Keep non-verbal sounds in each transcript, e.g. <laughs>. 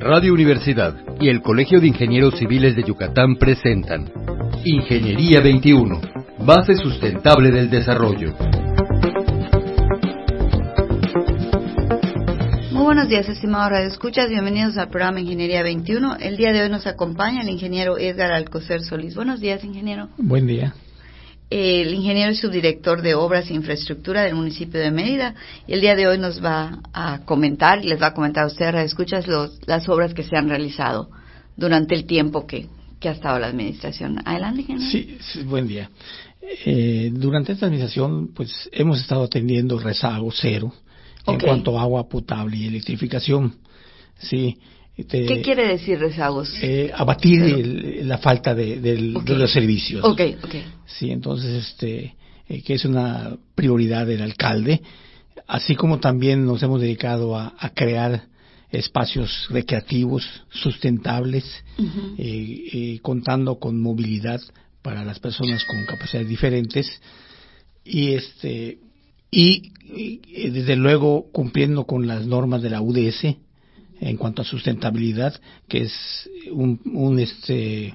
Radio Universidad y el Colegio de Ingenieros Civiles de Yucatán presentan Ingeniería 21, base sustentable del desarrollo. Muy buenos días, estimados radioescuchas. Bienvenidos al programa Ingeniería 21. El día de hoy nos acompaña el ingeniero Edgar Alcocer Solís. Buenos días, ingeniero. Buen día. El ingeniero y subdirector de Obras e Infraestructura del municipio de Mérida. Y el día de hoy nos va a comentar, les va a comentar a ustedes, radioescuchas, los, las obras que se han realizado durante el tiempo que, que ha estado la administración. Adelante, ingeniero. Sí, sí buen día. Eh, durante esta administración, pues hemos estado atendiendo rezago cero en cuanto a agua potable y electrificación. Sí. Este, ¿Qué quiere decir rezagos? eh, abatir el- la falta de, del- Ok. de los servicios. ok, ok. Sí, entonces, este, eh, que es una prioridad del alcalde, así como también nos hemos dedicado a, a crear espacios recreativos sustentables, eh, eh, contando con movilidad para las personas con capacidades diferentes y este y, y, desde luego cumpliendo con las normas de la UDS en cuanto a sustentabilidad que es un, un este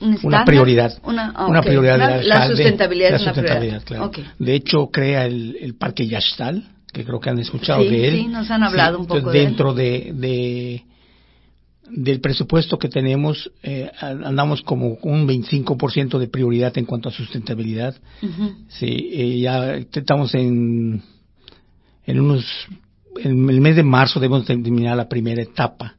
¿Un una prioridad Una, prioridad La- del La alcalde. sustentabilidad La es una sustentabilidad, prioridad. claro. Ok. De hecho, crea el, el parque Yashtal, que creo que han escuchado Sí, de él. sí, nos han hablado un poco de él. Dentro de, de- del presupuesto que tenemos, eh, andamos como un 25% de prioridad en cuanto a sustentabilidad. Ujú. Sí, eh, ya estamos en, en unos, en el mes de marzo debemos terminar la primera etapa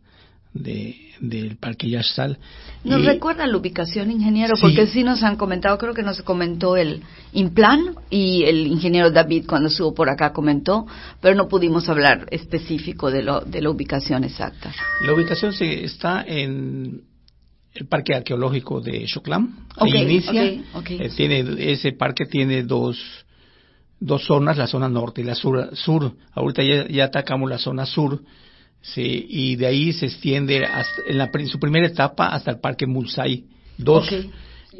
de, del parque Yashtal. ¿Nos Y- recuerda la ubicación, ingeniero? Sí. Porque sí nos han comentado, creo que nos comentó el Implan y el ingeniero David cuando estuvo por acá comentó, pero no pudimos hablar específico de, lo, de la ubicación exacta. La ubicación se, está en el parque arqueológico de Xoclam. Ok, Ahí inicia. Eh, tiene, ese parque tiene dos, dos zonas, la zona norte y la sur. sur. Ahorita ya, ya atacamos la zona sur. Sí, y de ahí se extiende hasta, en, la, en su primera etapa hasta el parque Mulsay 2. Ok.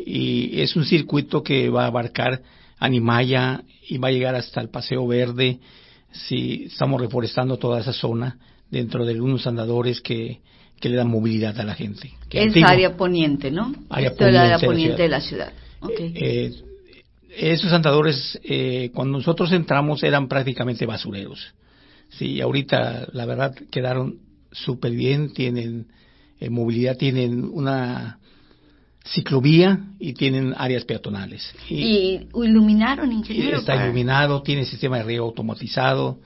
Y es un circuito que va a abarcar Animaya y va a llegar hasta el Paseo Verde. Sí, estamos reforestando toda esa zona dentro de unos andadores que, que le dan movilidad a la gente. Que Es antiguo- área poniente, ¿no? Área Esto es la área poniente de la de ciudad. Eh, esos andadores, eh, cuando nosotros entramos, eran prácticamente basureros. Sí, ahorita, la verdad, quedaron súper bien, tienen eh, movilidad, tienen una ciclovía y tienen áreas peatonales. y, iluminaron, ingeniero. está para- iluminado, tiene sistema de riego automatizado.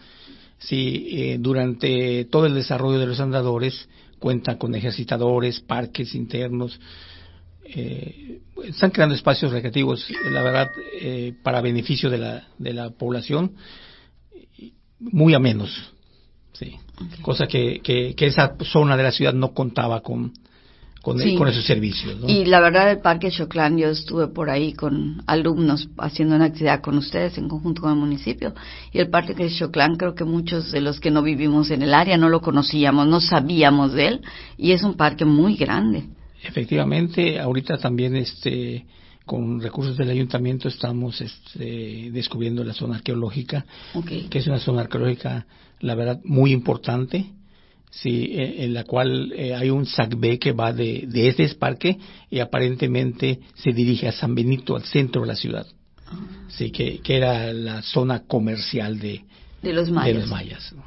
Sí, eh, durante todo el desarrollo de los andadores cuentan con ejercitadores, parques internos. Eh, están creando espacios recreativos, la verdad, eh, para beneficio de la, de la población, muy a menos. Sí. Ok. Cosa que, que, que esa zona de la ciudad no contaba con, con, Sí. con esos servicios. ¿no? Y la verdad, el Parque Choclán, yo estuve por ahí con alumnos haciendo una actividad con ustedes en conjunto con el municipio. Y el Parque de Choclán, creo que muchos de los que no vivimos en el área no lo conocíamos, no sabíamos de él. Y es un parque muy grande. Efectivamente, ahorita también este con recursos del ayuntamiento estamos este, descubriendo la zona arqueológica, que es una zona arqueológica, la verdad, muy importante, sí, eh, en la cual eh, hay un SACB que va de, de este parque y aparentemente se dirige a San Benito, al centro de la ciudad, sí, que, que era la zona comercial de, De los mayas. de los mayas. ¿no?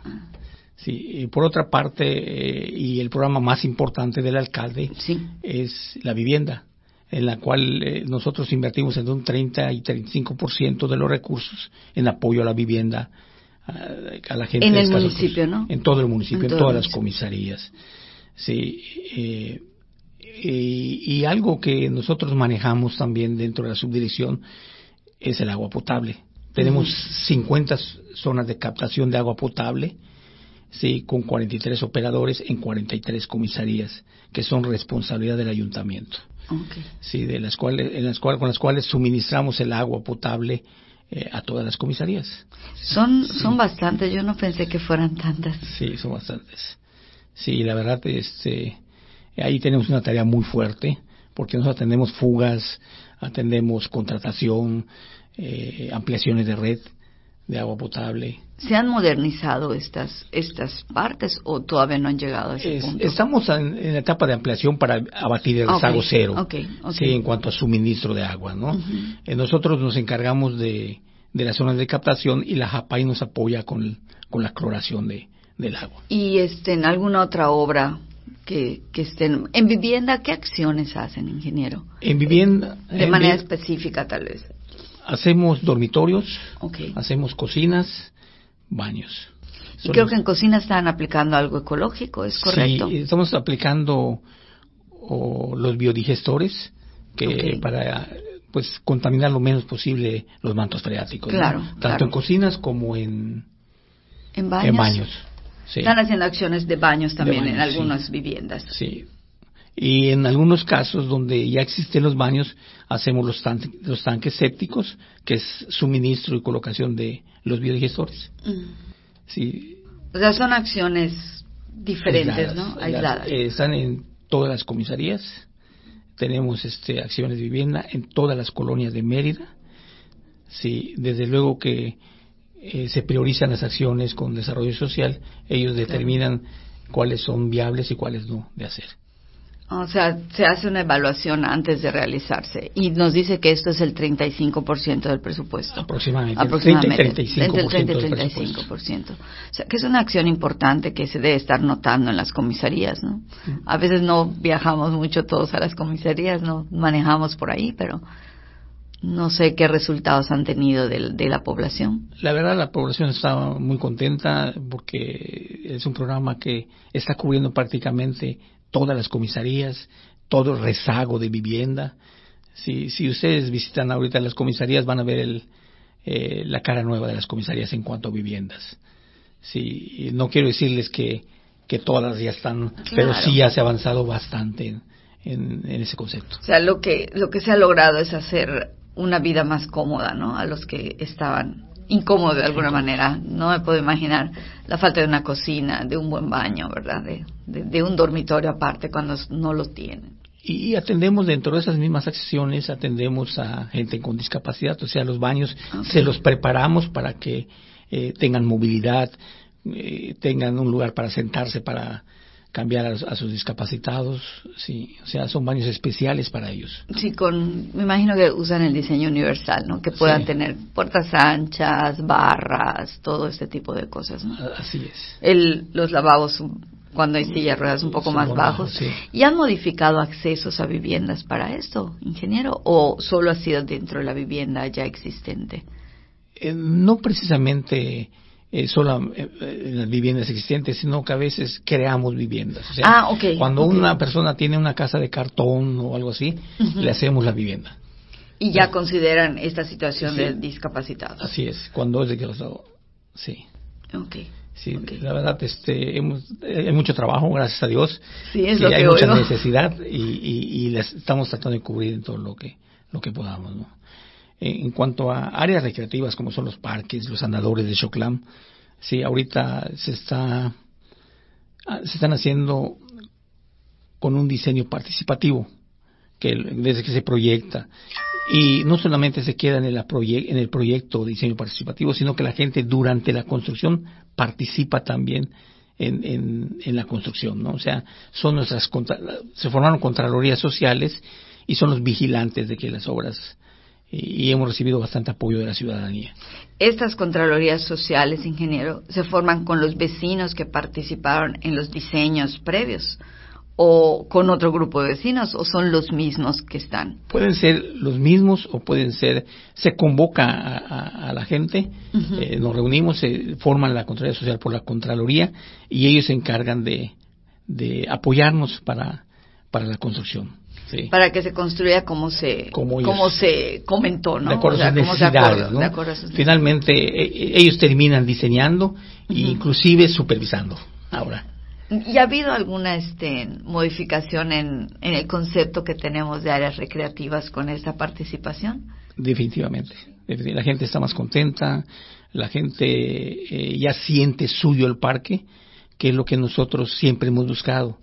Sí, y por otra parte, eh, y el programa más importante del alcalde Sí. es la vivienda, en la cual eh, nosotros invertimos entre un 30 y 35% de los recursos en apoyo a la vivienda a, a la gente En el municipio. ¿no? En todo el municipio, En todas las comisarías. Sí, eh, y, y algo que nosotros manejamos también dentro de la subdirección es el agua potable. Tenemos 50 zonas de captación de agua potable, sí, con 43 operadores en 43 comisarías, que son responsabilidad del ayuntamiento, sí, de las cuales, en las cuales, con las cuales suministramos el agua potable eh, a todas las comisarías. Son, son bastantes, yo no pensé que fueran tantas. Sí, son bastantes. Sí, la verdad, este, ahí tenemos una tarea muy fuerte, porque nosotros atendemos fugas, atendemos contratación, eh, ampliaciones de red, de agua potable. ¿Se han modernizado estas estas partes o todavía no han llegado a ese punto? Estamos en, la etapa de ampliación para abatir el rezago cero, Sí, en cuanto a suministro de agua, ¿no? Eh, nosotros nos encargamos de, de las zonas de captación y la JAPAI nos apoya con, con la cloración de, del agua. ¿Y este, en alguna otra obra que, que estén en vivienda, qué acciones hacen, ingeniero? En vivienda. De manera específica, tal vez. Hacemos dormitorios, hacemos cocinas, baños. Y creo que en cocina están aplicando algo ecológico, ¿es correcto? Sí, estamos aplicando los biodigestores que para pues contaminar lo menos posible los mantos freáticos. Claro. Tanto en cocinas como en, en baños. Están haciendo acciones de baños también en algunas viviendas. Sí. Y en algunos casos donde ya existen los baños, hacemos los, los tanques sépticos, que es suministro y colocación de los biodigestores. Mm. Sí. O sea, son acciones diferentes, ¿no? Aisladas. Eh, están en todas las comisarías. Tenemos este, acciones de vivienda en todas las colonias de Mérida. Sí, desde luego que eh, se priorizan las acciones con desarrollo social, ellos determinan cuáles son viables y cuáles no de hacer. O sea, se hace una evaluación antes de realizarse y nos dice que esto es el 35% del presupuesto. Aproximadamente. Aproximadamente. 30 y 35% entre el 30 y 35%. O sea, que es una acción importante que se debe estar notando en las comisarías, ¿no? A veces no viajamos mucho todos a las comisarías, no manejamos por ahí, pero no sé qué resultados han tenido de, la población. La verdad, la población está muy contenta porque es un programa que está cubriendo prácticamente todas las comisarías, todo el rezago de vivienda. Si, si ustedes visitan ahorita las comisarías, van a ver el, eh, la cara nueva de las comisarías en cuanto a viviendas. Sí, no quiero decirles que, que todas ya están, pero sí ya se ha avanzado bastante en, en, en, ese concepto. O sea, lo que, lo que se ha logrado es hacer una vida más cómoda, ¿no? A los que estaban incómodos de alguna manera. No me puedo imaginar la falta de una cocina, de un buen baño, ¿verdad? De, de, un dormitorio aparte cuando no lo tienen. Y atendemos dentro de esas mismas acciones, atendemos a gente con discapacidad, o sea, los baños se los preparamos para que eh, tengan movilidad, eh, tengan un lugar para sentarse, para cambiar a, sus discapacitados, sí, o sea, son baños especiales para ellos. Sí, con, me imagino que usan el diseño universal, ¿no? Que puedan tener puertas anchas, barras, todo este tipo de cosas, ¿no? Así es. El, los lavabos cuando hay sillas ruedas un poco más bajos. ¿Y han modificado accesos a viviendas para esto, ingeniero? ¿O solo ha sido dentro de la vivienda ya existente? Eh, no precisamente eh, solo eh, en las viviendas existentes, sino que a veces creamos viviendas. ah, Cuando una persona tiene una casa de cartón o algo así, le hacemos la vivienda. Y ya consideran esta situación de discapacitados. Así es, cuando es de que sí. Ok. Sí, la verdad, este, hemos, hay mucho trabajo, gracias a Dios. Sí, es lo que hay mucha necesidad y, y, y les estamos tratando de cubrir en todo lo que, lo que podamos, ¿no? En cuanto a áreas recreativas como son los parques, los andadores de Choclam, sí, ahorita se está ah, se están haciendo con un diseño participativo que desde que se proyecta y no solamente se queda en el, en el proyecto de diseño participativo, sino que la gente durante la construcción participa también en, en, la construcción, ¿no? O sea, son nuestras se formaron contralorías sociales y son los vigilantes de que las obras y hemos recibido bastante apoyo de la ciudadanía. Estas Contralorías Sociales, ingeniero, se forman con los vecinos que participaron en los diseños previos o con otro grupo de vecinos o son los mismos que están? Pueden ser los mismos o pueden ser, se convoca a, la gente, eh, nos reunimos, se forman la Contraloría Social por la Contraloría y ellos se encargan de, de apoyarnos para, para la construcción para que se construya como se como, se comentó, ¿no? De acuerdo a sus necesidades, ¿no? Finalmente e, e, ellos terminan diseñando e inclusive supervisando. Ahora. ¿Y ha habido alguna este, modificación en, en el concepto que tenemos de áreas recreativas con esta participación? Definitivamente. La gente está más contenta, la gente eh, ya siente suyo el parque, que es lo que nosotros siempre hemos buscado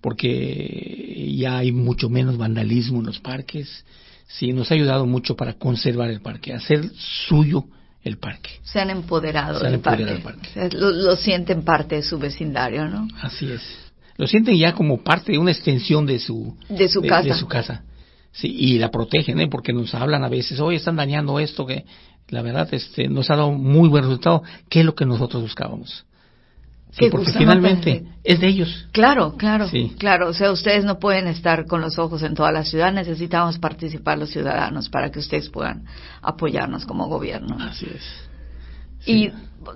porque ya hay mucho menos vandalismo en los parques. Sí, nos ha ayudado mucho para conservar el parque, hacer suyo el parque. Se han empoderado, Se han del, empoderado parque. del parque. Lo, lo sienten parte de su vecindario, ¿no? Así es. Lo sienten ya como parte de una extensión de su, De su casa. de su casa. Sí, y la protegen, ¿eh? porque nos hablan a veces, oye, están dañando esto, que la verdad este, nos ha dado muy buen resultado, que es lo que nosotros buscábamos. Sí, Que porque finalmente es de ellos. Claro, claro, Sí. claro. O sea, ustedes no pueden estar con los ojos en toda la ciudad. Necesitamos participar los ciudadanos para que ustedes puedan apoyarnos como gobierno. Así es. Y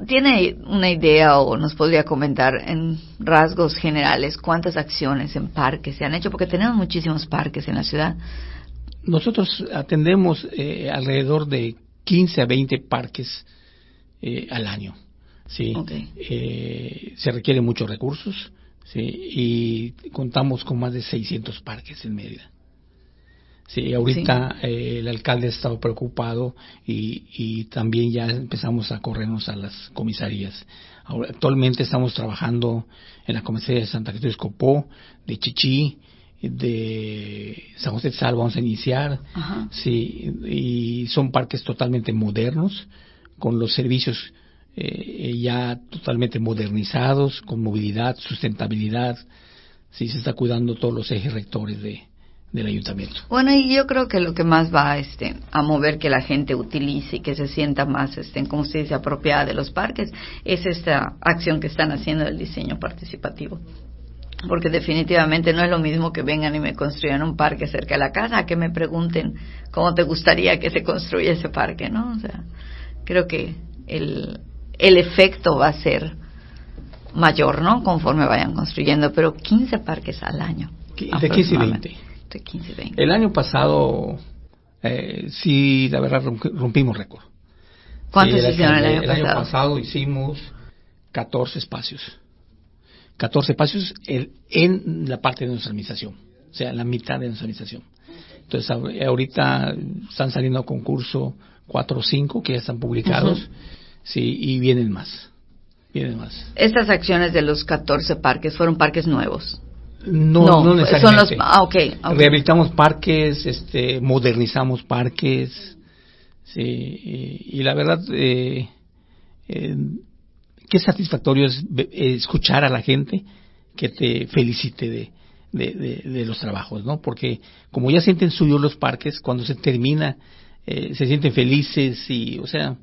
tiene una idea o nos podría comentar en rasgos generales cuántas acciones en parques se han hecho, porque tenemos muchísimos parques en la ciudad. Nosotros atendemos eh, alrededor de 15 a 20 parques eh, al año. Sí. Eh, se requieren muchos recursos. Sí. Y contamos con más de 600 parques en Mérida. Sí, ahorita eh, el alcalde ha estado preocupado y, y también ya empezamos a corrernos a las comisarías. Ahora, actualmente estamos trabajando en la comisaría de Santa Cruz de Escopó, de Chichí, de San José de Salva vamos a iniciar. Ajá. Sí, y son parques totalmente modernos, con los servicios eh, ya totalmente modernizados, con movilidad, sustentabilidad. Sí, se está cuidando todos los ejes rectores de, del ayuntamiento. Bueno, y yo creo que lo que más va este, a mover que la gente utilice y que se sienta más, este, como usted dice, apropiada de los parques, es esta acción que están haciendo del diseño participativo. Porque definitivamente no es lo mismo que vengan y me construyan un parque cerca de la casa, que me pregunten cómo te gustaría que se construya ese parque, ¿no? O sea, creo que el, el efecto va a ser mayor, ¿no? Conforme vayan construyendo, pero 15 parques al año. De 15 y 20. De 15 y 20. El año pasado, eh, sí, la verdad, romp- rompimos récord. ¿Cuántos Sí, hicieron el año el año pasado? pasado hicimos 14 espacios. 14 espacios el- en la parte de nuestra administración, o sea, la mitad de nuestra administración. Entonces, ahor- ahorita están saliendo a concurso 4 o 5 que ya están publicados, Ujú. Sí, y vienen más. Vienen más. Estas acciones de los 14 parques fueron parques nuevos. No, No, no, son necesariamente. los- ah. Rehabilitamos parques, este, modernizamos parques, sí, y, y la verdad, eh, eh, qué satisfactorio es escuchar a la gente que te felicite de, de, de- de los trabajos, ¿no? Porque como ya sienten suyos los parques, cuando se termina, eh, se sienten felices y, o sea,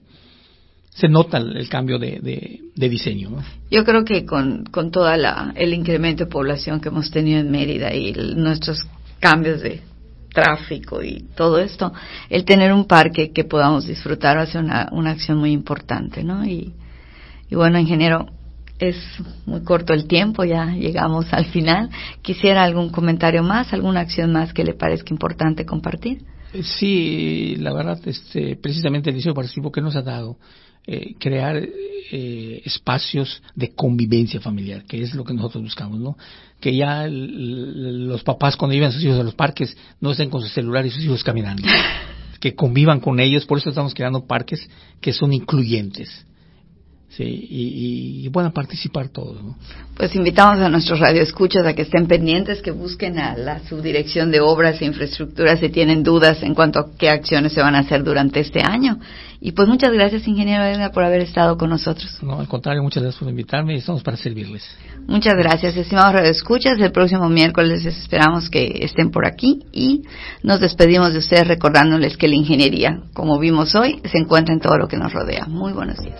se nota el, cambio de, de, de diseño, ¿no? Yo creo que con, con todo el incremento de población que hemos tenido en Mérida y el- nuestros cambios de tráfico y todo esto, el tener un parque que podamos disfrutar va a ser una, una acción muy importante, ¿no? Y, y bueno, ingeniero, es muy corto el tiempo, ya llegamos al final. ¿Quisiera algún comentario más, alguna acción más que le parezca importante compartir? Eh, Sí, la verdad, este, precisamente el diseño participativo que nos ha dado, eh, crear eh, espacios de convivencia familiar, que es lo que nosotros buscamos, ¿no? Que ya los papás cuando llevan a sus hijos a los parques no estén con sus celulares y sus hijos caminando, <laughs> que convivan con ellos, por eso estamos creando parques que son incluyentes, sí, y, y- y puedan participar todos, ¿no? Pues invitamos a nuestros radioescuchas a que estén pendientes, que busquen a la subdirección de obras e infraestructura si tienen dudas en cuanto a qué acciones se van a hacer durante este año. Y pues muchas gracias, ingeniero Edgar, por haber estado con nosotros. No, al contrario, muchas gracias por invitarme y estamos para servirles. Muchas gracias, estimados radioescuchas. El próximo miércoles les esperamos que estén por aquí y nos despedimos de ustedes recordándoles que la ingeniería, como vimos hoy, se encuentra en todo lo que nos rodea. Muy buenos días.